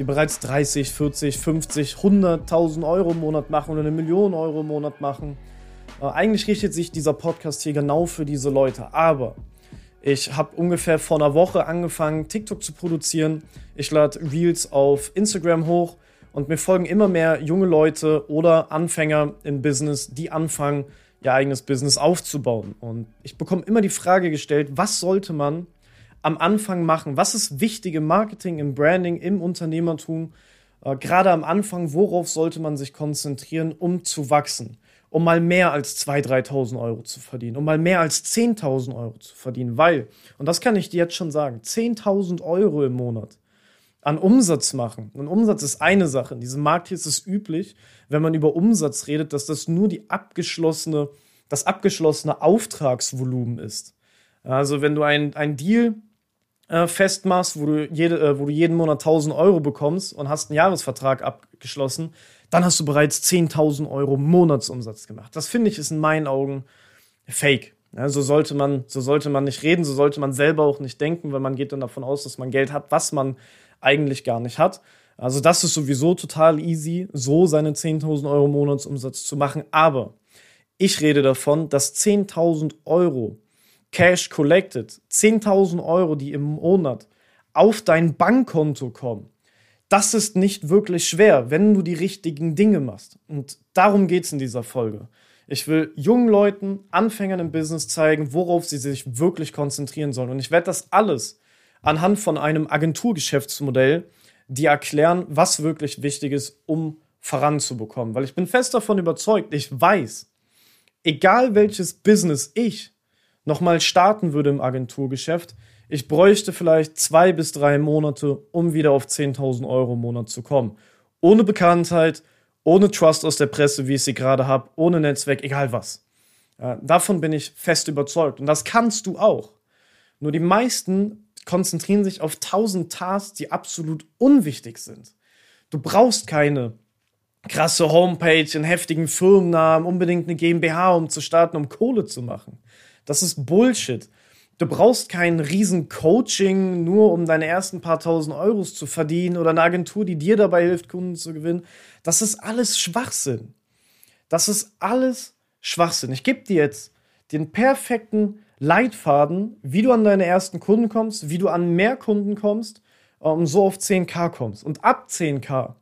die bereits 30, 40, 50, 100.000 Euro im Monat machen oder eine Million Euro im Monat machen. Äh, eigentlich richtet sich dieser Podcast hier genau für diese Leute. Aber ich habe ungefähr vor einer Woche angefangen, TikTok zu produzieren. Ich lade Reels auf Instagram hoch und mir folgen immer mehr junge Leute oder Anfänger im Business, die anfangen, ihr eigenes Business aufzubauen. Und ich bekomme immer die Frage gestellt, was sollte man am Anfang machen? Was ist wichtig im Marketing, im Branding, im Unternehmertum? Äh, gerade am Anfang, worauf sollte man sich konzentrieren, um zu wachsen? Um mal mehr als 2.000, 3.000 Euro zu verdienen, um mal mehr als 10.000 Euro zu verdienen, weil, und das kann ich dir jetzt schon sagen, 10.000 Euro im Monat an Umsatz machen. Und Umsatz ist eine Sache. In diesem Markt hier ist es üblich, wenn man über Umsatz redet, dass das nur die abgeschlossene, das abgeschlossene Auftragsvolumen ist. Also wenn du ein, ein Deal äh, festmachst, wo du, jede, äh, wo du jeden Monat 1000 Euro bekommst und hast einen Jahresvertrag abgeschlossen, dann hast du bereits 10.000 Euro Monatsumsatz gemacht. Das finde ich ist in meinen Augen fake. Ja, so sollte man, so sollte man nicht reden, so sollte man selber auch nicht denken, weil man geht dann davon aus, dass man Geld hat, was man eigentlich gar nicht hat. Also das ist sowieso total easy, so seine 10.000 Euro Monatsumsatz zu machen. Aber ich rede davon, dass 10.000 Euro Cash collected, 10.000 Euro, die im Monat auf dein Bankkonto kommen, das ist nicht wirklich schwer, wenn du die richtigen Dinge machst. Und darum geht es in dieser Folge. Ich will jungen Leuten, Anfängern im Business zeigen, worauf sie sich wirklich konzentrieren sollen. Und ich werde das alles anhand von einem Agenturgeschäftsmodell dir erklären, was wirklich wichtig ist, um voranzubekommen. Weil ich bin fest davon überzeugt, ich weiß, egal welches Business ich nochmal starten würde im Agenturgeschäft, ich bräuchte vielleicht zwei bis drei Monate, um wieder auf 10.000 Euro im Monat zu kommen. Ohne Bekanntheit, ohne Trust aus der Presse, wie ich sie gerade habe, ohne Netzwerk, egal was. Ja, davon bin ich fest überzeugt. Und das kannst du auch. Nur die meisten konzentrieren sich auf 1000 Tasks, die absolut unwichtig sind. Du brauchst keine krasse Homepage, einen heftigen Firmennamen, unbedingt eine GmbH, um zu starten, um Kohle zu machen. Das ist Bullshit. Du brauchst kein riesen Coaching, nur um deine ersten paar tausend Euros zu verdienen oder eine Agentur, die dir dabei hilft, Kunden zu gewinnen. Das ist alles Schwachsinn. Das ist alles Schwachsinn. Ich gebe dir jetzt den perfekten Leitfaden, wie du an deine ersten Kunden kommst, wie du an mehr Kunden kommst und so auf 10k kommst. Und ab 10k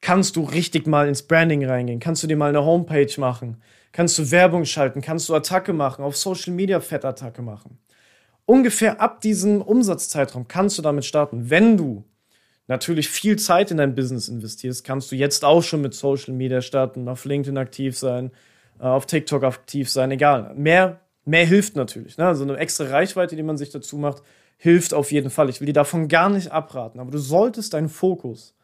kannst du richtig mal ins Branding reingehen, kannst du dir mal eine Homepage machen, kannst du Werbung schalten, kannst du Attacke machen, auf Social Media Fettattacke machen. Ungefähr ab diesem Umsatzzeitraum kannst du damit starten. Wenn du natürlich viel Zeit in dein Business investierst, kannst du jetzt auch schon mit Social Media starten, auf LinkedIn aktiv sein, äh, auf TikTok aktiv sein, egal. Mehr, mehr hilft natürlich. Ne? Also eine extra Reichweite, die man sich dazu macht, hilft auf jeden Fall. Ich will dir davon gar nicht abraten, aber du solltest deinen Fokus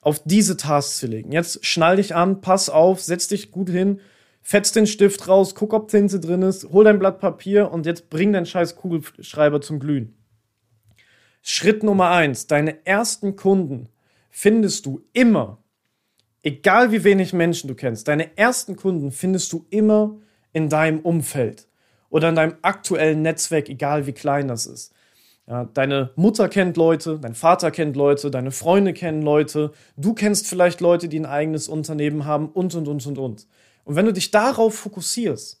auf diese Tasks legen. Jetzt schnall dich an, pass auf, setz dich gut hin, fetz den Stift raus, guck, ob Tinte drin ist, hol dein Blatt Papier und jetzt bring deinen scheiß Kugelschreiber zum Glühen. Schritt Nummer eins: Deine ersten Kunden findest du immer, egal wie wenig Menschen du kennst, deine ersten Kunden findest du immer in deinem Umfeld oder in deinem aktuellen Netzwerk, egal wie klein das ist. Ja, deine Mutter kennt Leute, dein Vater kennt Leute, deine Freunde kennen Leute, du kennst vielleicht Leute, die ein eigenes Unternehmen haben und, und, und, und, und. Und wenn du dich darauf fokussierst,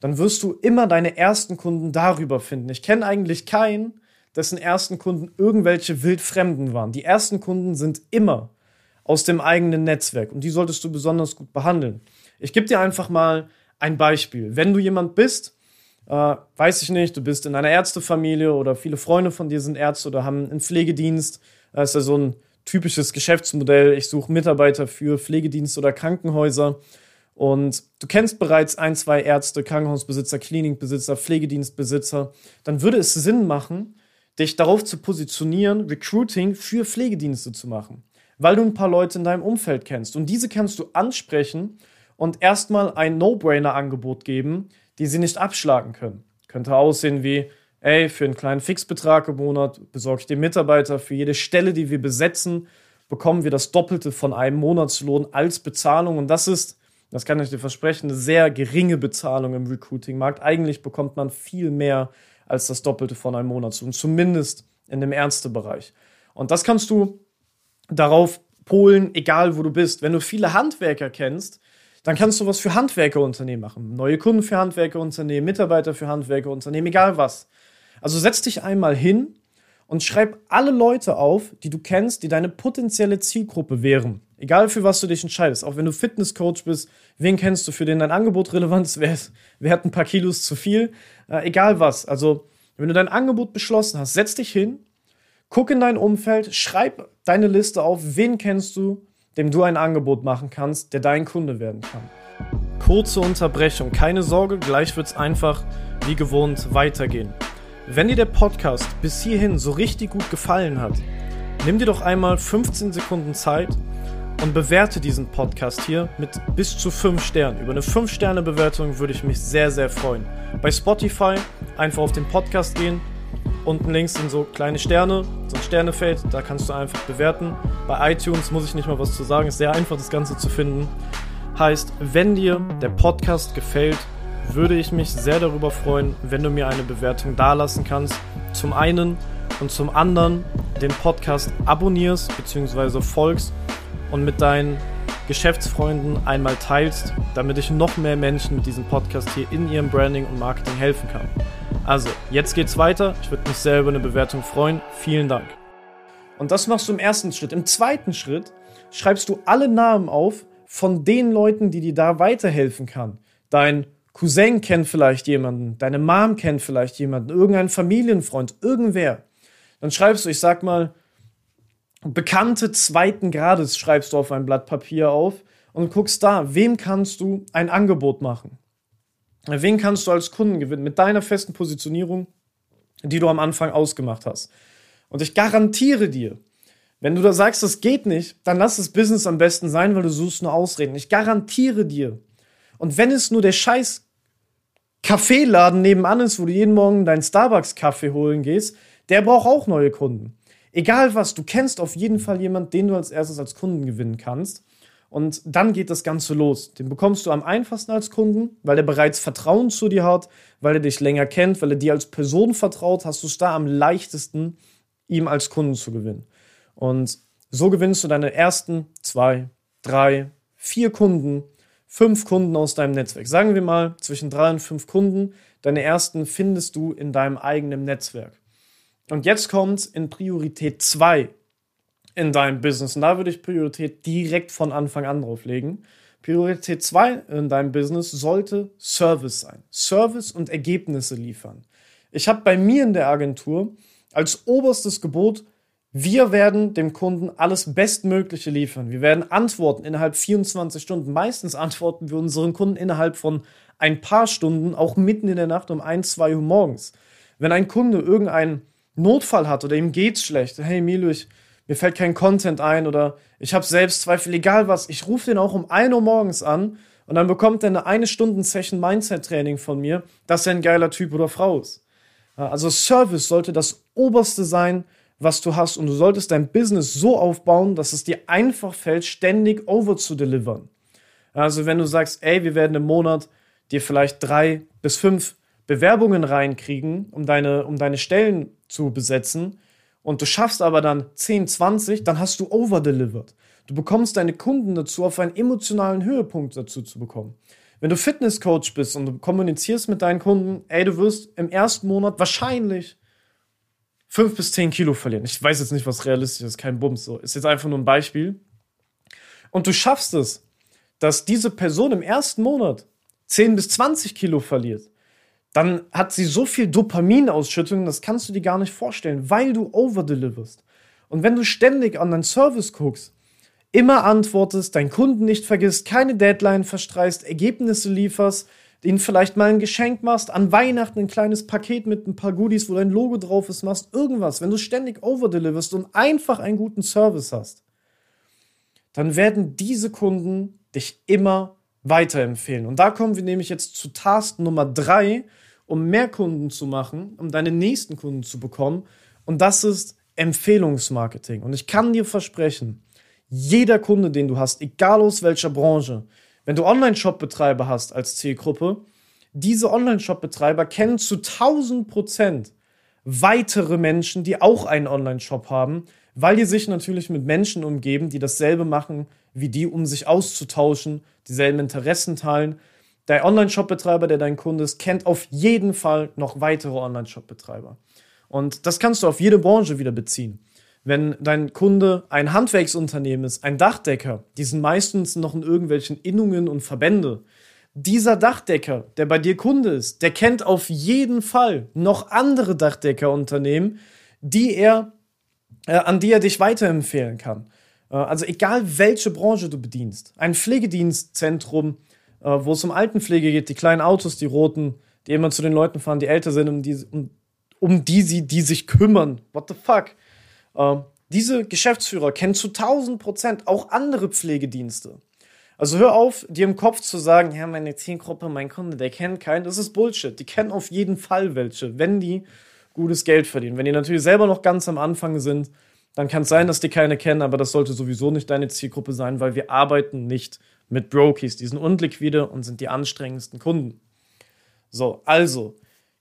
dann wirst du immer deine ersten Kunden darüber finden. Ich kenne eigentlich keinen, dessen ersten Kunden irgendwelche Wildfremden waren. Die ersten Kunden sind immer aus dem eigenen Netzwerk und die solltest du besonders gut behandeln. Ich gebe dir einfach mal ein Beispiel. Wenn du jemand bist, äh, weiß ich nicht, du bist in einer Ärztefamilie oder viele Freunde von dir sind Ärzte oder haben einen Pflegedienst. Das ist ja so ein typisches Geschäftsmodell. Ich suche Mitarbeiter für Pflegedienste oder Krankenhäuser. Und du kennst bereits ein, zwei Ärzte, Krankenhausbesitzer, Klinikbesitzer, Pflegedienstbesitzer. Dann würde es Sinn machen, dich darauf zu positionieren, Recruiting für Pflegedienste zu machen. Weil du ein paar Leute in deinem Umfeld kennst. Und diese kannst du ansprechen und erstmal ein No-Brainer-Angebot geben, die sie nicht abschlagen können. Könnte aussehen wie, ey, für einen kleinen Fixbetrag im Monat besorge ich dir Mitarbeiter, für jede Stelle, die wir besetzen, bekommen wir das Doppelte von einem Monatslohn als Bezahlung. Und das ist, das kann ich dir versprechen, eine sehr geringe Bezahlung im Recruiting-Markt. Eigentlich bekommt man viel mehr als das Doppelte von einem Monatslohn, zumindest in dem Ärztebereich. Und das kannst du darauf polen, egal wo du bist. Wenn du viele Handwerker kennst, dann kannst du was für Handwerkerunternehmen machen. Neue Kunden für Handwerkerunternehmen, Mitarbeiter für Handwerkerunternehmen, egal was. Also setz dich einmal hin und schreib alle Leute auf, die du kennst, die deine potenzielle Zielgruppe wären. Egal für was du dich entscheidest. Auch wenn du Fitnesscoach bist, wen kennst du, für den dein Angebot relevant ist? Wer, wer hat ein paar Kilos zu viel? Äh, egal was. Also, wenn du dein Angebot beschlossen hast, setz dich hin, guck in dein Umfeld, schreib deine Liste auf, wen kennst du, dem du ein Angebot machen kannst, der dein Kunde werden kann. Kurze Unterbrechung, keine Sorge, gleich wird es einfach wie gewohnt weitergehen. Wenn dir der Podcast bis hierhin so richtig gut gefallen hat, nimm dir doch einmal 15 Sekunden Zeit und bewerte diesen Podcast hier mit bis zu 5 Sternen. Über eine 5-Sterne-Bewertung würde ich mich sehr, sehr freuen. Bei Spotify einfach auf den Podcast gehen, Unten links sind so kleine Sterne, so ein Sternefeld, da kannst du einfach bewerten. Bei iTunes muss ich nicht mal was zu sagen, ist sehr einfach das Ganze zu finden. Heißt, wenn dir der Podcast gefällt, würde ich mich sehr darüber freuen, wenn du mir eine Bewertung dalassen kannst. Zum einen und zum anderen den Podcast abonnierst bzw. folgst und mit deinen Geschäftsfreunden einmal teilst, damit ich noch mehr Menschen mit diesem Podcast hier in ihrem Branding und Marketing helfen kann. Also, jetzt geht's weiter. Ich würde mich sehr über eine Bewertung freuen. Vielen Dank. Und das machst du im ersten Schritt. Im zweiten Schritt schreibst du alle Namen auf von den Leuten, die dir da weiterhelfen kann. Dein Cousin kennt vielleicht jemanden, deine Mom kennt vielleicht jemanden, irgendein Familienfreund, irgendwer. Dann schreibst du, ich sag mal, Bekannte zweiten Grades schreibst du auf ein Blatt Papier auf und guckst da, wem kannst du ein Angebot machen? Wen kannst du als Kunden gewinnen mit deiner festen Positionierung, die du am Anfang ausgemacht hast? Und ich garantiere dir, wenn du da sagst, das geht nicht, dann lass das Business am besten sein, weil du suchst nur Ausreden. Ich garantiere dir. Und wenn es nur der scheiß Kaffeeladen nebenan ist, wo du jeden Morgen deinen Starbucks-Kaffee holen gehst, der braucht auch neue Kunden. Egal was, du kennst auf jeden Fall jemanden, den du als erstes als Kunden gewinnen kannst. Und dann geht das Ganze los. Den bekommst du am einfachsten als Kunden, weil er bereits Vertrauen zu dir hat, weil er dich länger kennt, weil er dir als Person vertraut, hast du es da am leichtesten, ihm als Kunden zu gewinnen. Und so gewinnst du deine ersten zwei, drei, vier Kunden, fünf Kunden aus deinem Netzwerk. Sagen wir mal zwischen drei und fünf Kunden. Deine ersten findest du in deinem eigenen Netzwerk. Und jetzt kommt in Priorität zwei in deinem Business. Und da würde ich Priorität direkt von Anfang an drauf legen. Priorität 2 in deinem Business sollte Service sein. Service und Ergebnisse liefern. Ich habe bei mir in der Agentur als oberstes Gebot, wir werden dem Kunden alles Bestmögliche liefern. Wir werden antworten innerhalb 24 Stunden. Meistens antworten wir unseren Kunden innerhalb von ein paar Stunden, auch mitten in der Nacht um 1, 2 Uhr morgens. Wenn ein Kunde irgendeinen Notfall hat oder ihm geht's schlecht, hey Milo, ich mir fällt kein Content ein oder ich habe Selbstzweifel, egal was. Ich rufe den auch um 1 Uhr morgens an und dann bekommt er eine eine Stunden Session Mindset Training von mir, dass er ein geiler Typ oder Frau ist. Also Service sollte das oberste sein, was du hast und du solltest dein Business so aufbauen, dass es dir einfach fällt, ständig over zu delivern. Also wenn du sagst, ey, wir werden im Monat dir vielleicht drei bis fünf Bewerbungen reinkriegen, um deine, um deine Stellen zu besetzen, und du schaffst aber dann 10, 20, dann hast du overdelivered. Du bekommst deine Kunden dazu, auf einen emotionalen Höhepunkt dazu zu bekommen. Wenn du Fitnesscoach bist und du kommunizierst mit deinen Kunden, ey, du wirst im ersten Monat wahrscheinlich 5 bis 10 Kilo verlieren. Ich weiß jetzt nicht, was realistisch ist, kein Bums, so. Ist jetzt einfach nur ein Beispiel. Und du schaffst es, dass diese Person im ersten Monat 10 bis 20 Kilo verliert dann hat sie so viel Dopaminausschüttung, das kannst du dir gar nicht vorstellen, weil du overdeliverst. Und wenn du ständig an deinen Service guckst, immer antwortest, deinen Kunden nicht vergisst, keine Deadline verstreichst, Ergebnisse lieferst, ihnen vielleicht mal ein Geschenk machst, an Weihnachten ein kleines Paket mit ein paar Goodies, wo dein Logo drauf ist, machst, irgendwas, wenn du ständig overdeliverst und einfach einen guten Service hast, dann werden diese Kunden dich immer weiterempfehlen. Und da kommen wir nämlich jetzt zu Task Nummer drei, um mehr Kunden zu machen, um deine nächsten Kunden zu bekommen. Und das ist Empfehlungsmarketing. Und ich kann dir versprechen, jeder Kunde, den du hast, egal aus welcher Branche, wenn du Online-Shop-Betreiber hast als Zielgruppe, diese Online-Shop-Betreiber kennen zu 1000 Prozent weitere Menschen, die auch einen Online-Shop haben, weil die sich natürlich mit Menschen umgeben, die dasselbe machen wie die, um sich auszutauschen, dieselben Interessen teilen. Der Online-Shop-Betreiber, der dein Kunde ist, kennt auf jeden Fall noch weitere Online-Shop-Betreiber. Und das kannst du auf jede Branche wieder beziehen. Wenn dein Kunde ein Handwerksunternehmen ist, ein Dachdecker, die sind meistens noch in irgendwelchen Innungen und Verbände. Dieser Dachdecker, der bei dir Kunde ist, der kennt auf jeden Fall noch andere Dachdeckerunternehmen, die er, äh, an die er dich weiterempfehlen kann. Äh, also egal welche Branche du bedienst. Ein Pflegedienstzentrum, wo es um Altenpflege geht, die kleinen Autos, die roten, die immer zu den Leuten fahren, die älter sind, um die, um, um die sie, die sich kümmern. What the fuck? Äh, diese Geschäftsführer kennen zu 1000 Prozent auch andere Pflegedienste. Also hör auf, dir im Kopf zu sagen, ja, meine Zielgruppe, mein Kunde, der kennt keinen. Das ist Bullshit. Die kennen auf jeden Fall welche, wenn die gutes Geld verdienen. Wenn die natürlich selber noch ganz am Anfang sind, dann kann es sein, dass die keine kennen, aber das sollte sowieso nicht deine Zielgruppe sein, weil wir arbeiten nicht mit Brokies. Die sind unliquide und sind die anstrengendsten Kunden. So, also,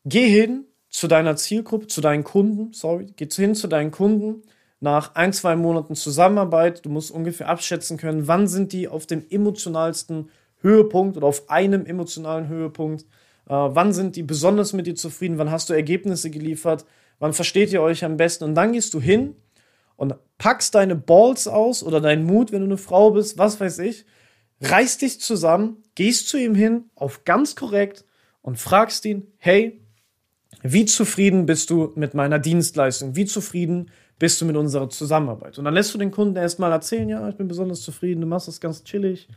geh hin zu deiner Zielgruppe, zu deinen Kunden, sorry, geh hin zu deinen Kunden nach ein, zwei Monaten Zusammenarbeit. Du musst ungefähr abschätzen können, wann sind die auf dem emotionalsten Höhepunkt oder auf einem emotionalen Höhepunkt. Äh, wann sind die besonders mit dir zufrieden? Wann hast du Ergebnisse geliefert? Wann versteht ihr euch am besten? Und dann gehst du hin und packst deine Balls aus oder deinen Mut, wenn du eine Frau bist, was weiß ich, reißt dich zusammen, gehst zu ihm hin, auf ganz korrekt und fragst ihn, hey, wie zufrieden bist du mit meiner Dienstleistung? Wie zufrieden bist du mit unserer Zusammenarbeit? Und dann lässt du den Kunden erstmal erzählen, ja, ich bin besonders zufrieden, du machst das ganz chillig.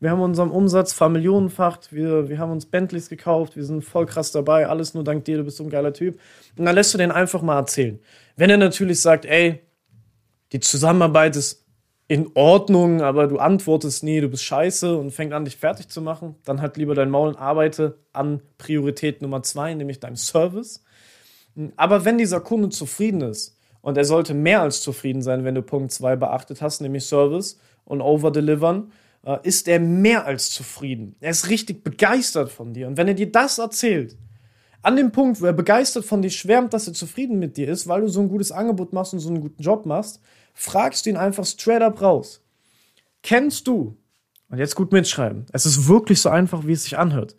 Wir haben unseren Umsatz vermillionenfacht, wir, wir haben uns Bentleys gekauft, wir sind voll krass dabei, alles nur dank dir, du bist so ein geiler Typ. Und dann lässt du den einfach mal erzählen. Wenn er natürlich sagt, ey, die Zusammenarbeit ist in Ordnung, aber du antwortest, nee, du bist scheiße und fängt an, dich fertig zu machen, dann halt lieber dein Maul und arbeite an Priorität Nummer zwei, nämlich deinem Service. Aber wenn dieser Kunde zufrieden ist, und er sollte mehr als zufrieden sein, wenn du Punkt zwei beachtet hast, nämlich Service und Overdelivern, äh, ist er mehr als zufrieden. Er ist richtig begeistert von dir. Und wenn er dir das erzählt, an dem Punkt, wo er begeistert von dir schwärmt, dass er zufrieden mit dir ist, weil du so ein gutes Angebot machst und so einen guten Job machst, fragst du ihn einfach straight up raus. Kennst du, und jetzt gut mitschreiben, es ist wirklich so einfach, wie es sich anhört.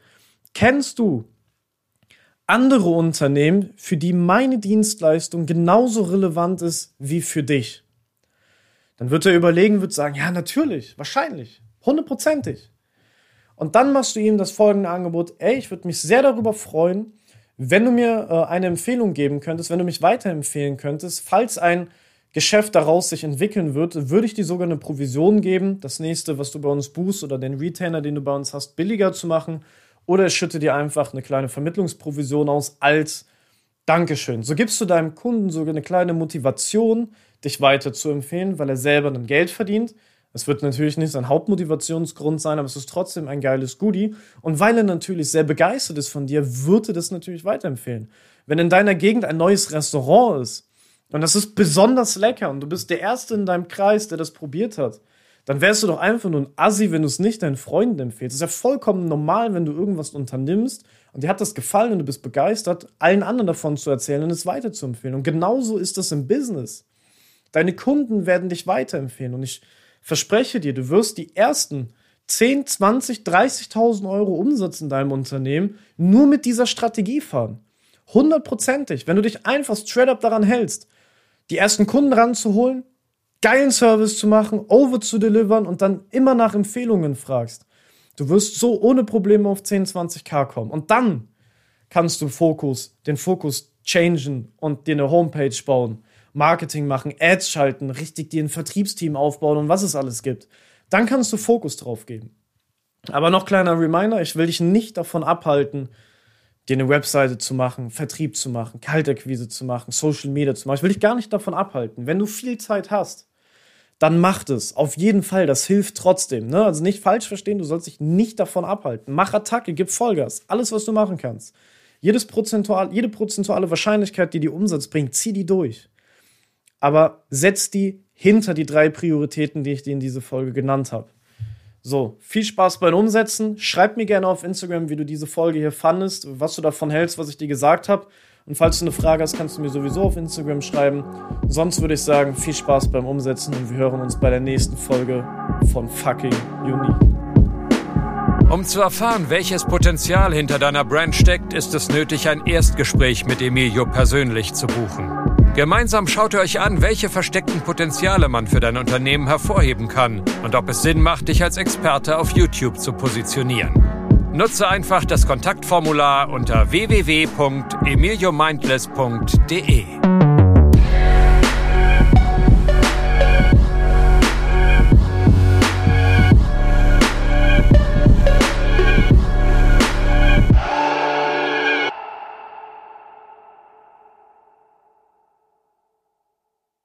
Kennst du andere Unternehmen, für die meine Dienstleistung genauso relevant ist wie für dich? Dann wird er überlegen, wird sagen, ja, natürlich, wahrscheinlich, hundertprozentig. Und dann machst du ihm das folgende Angebot, ey, ich würde mich sehr darüber freuen, wenn du mir äh, eine Empfehlung geben könntest, wenn du mich weiterempfehlen könntest, falls ein Geschäft daraus sich entwickeln wird, würde ich dir sogar eine Provision geben, das nächste, was du bei uns buchst oder den Retainer, den du bei uns hast, billiger zu machen. Oder ich schütte dir einfach eine kleine Vermittlungsprovision aus als Dankeschön. So gibst du deinem Kunden sogar eine kleine Motivation, dich weiter zu empfehlen, weil er selber dann Geld verdient. Es wird natürlich nicht sein Hauptmotivationsgrund sein, aber es ist trotzdem ein geiles Goodie. Und weil er natürlich sehr begeistert ist von dir, wird er das natürlich weiterempfehlen. Wenn in deiner Gegend ein neues Restaurant ist, und das ist besonders lecker und du bist der Erste in deinem Kreis, der das probiert hat, dann wärst du doch einfach nur ein Assi, wenn du es nicht deinen Freunden empfehlst. Das ist ja vollkommen normal, wenn du irgendwas unternimmst und dir hat das gefallen und du bist begeistert, allen anderen davon zu erzählen und es weiterzuempfehlen. Und genauso ist das im Business. Deine Kunden werden dich weiterempfehlen und ich verspreche dir, du wirst die ersten 10, 20, 30.000 Euro Umsatz in deinem Unternehmen nur mit dieser Strategie fahren. Hundertprozentig. Wenn du dich einfach straight up daran hältst, die ersten Kunden ranzuholen, geilen Service zu machen, over zu delivern und dann immer nach Empfehlungen fragst. Du wirst so ohne Probleme auf 10, 20k kommen. Und dann kannst du Fokus, den Fokus changen und dir eine Homepage bauen, Marketing machen, Ads schalten, richtig dir ein Vertriebsteam aufbauen und was es alles gibt. Dann kannst du Fokus drauf geben. Aber noch kleiner Reminder, ich will dich nicht davon abhalten, dir eine Webseite zu machen, Vertrieb zu machen, Kaltakquise zu machen, Social Media zu machen. Ich will dich gar nicht davon abhalten. Wenn du viel Zeit hast, dann mach das. Auf jeden Fall. Das hilft trotzdem. Ne? Also nicht falsch verstehen, du sollst dich nicht davon abhalten. Mach Attacke, gib Vollgas. Alles, was du machen kannst. Jedes prozentual, jede prozentuale Wahrscheinlichkeit, die dir Umsatz bringt, zieh die durch. Aber setz die hinter die drei Prioritäten, die ich dir in dieser Folge genannt habe. So, viel Spaß beim Umsetzen. Schreib mir gerne auf Instagram, wie du diese Folge hier fandest, was du davon hältst, was ich dir gesagt habe. Und falls du eine Frage hast, kannst du mir sowieso auf Instagram schreiben. Sonst würde ich sagen, viel Spaß beim Umsetzen und wir hören uns bei der nächsten Folge von Fucking Unique. Um zu erfahren, welches Potenzial hinter deiner Brand steckt, ist es nötig, ein Erstgespräch mit Emilio persönlich zu buchen. Gemeinsam schaut ihr euch an, welche versteckten Potenziale man für dein Unternehmen hervorheben kann und ob es Sinn macht, dich als Experte auf YouTube zu positionieren. Nutze einfach das Kontaktformular unter www.emiliomindless.de.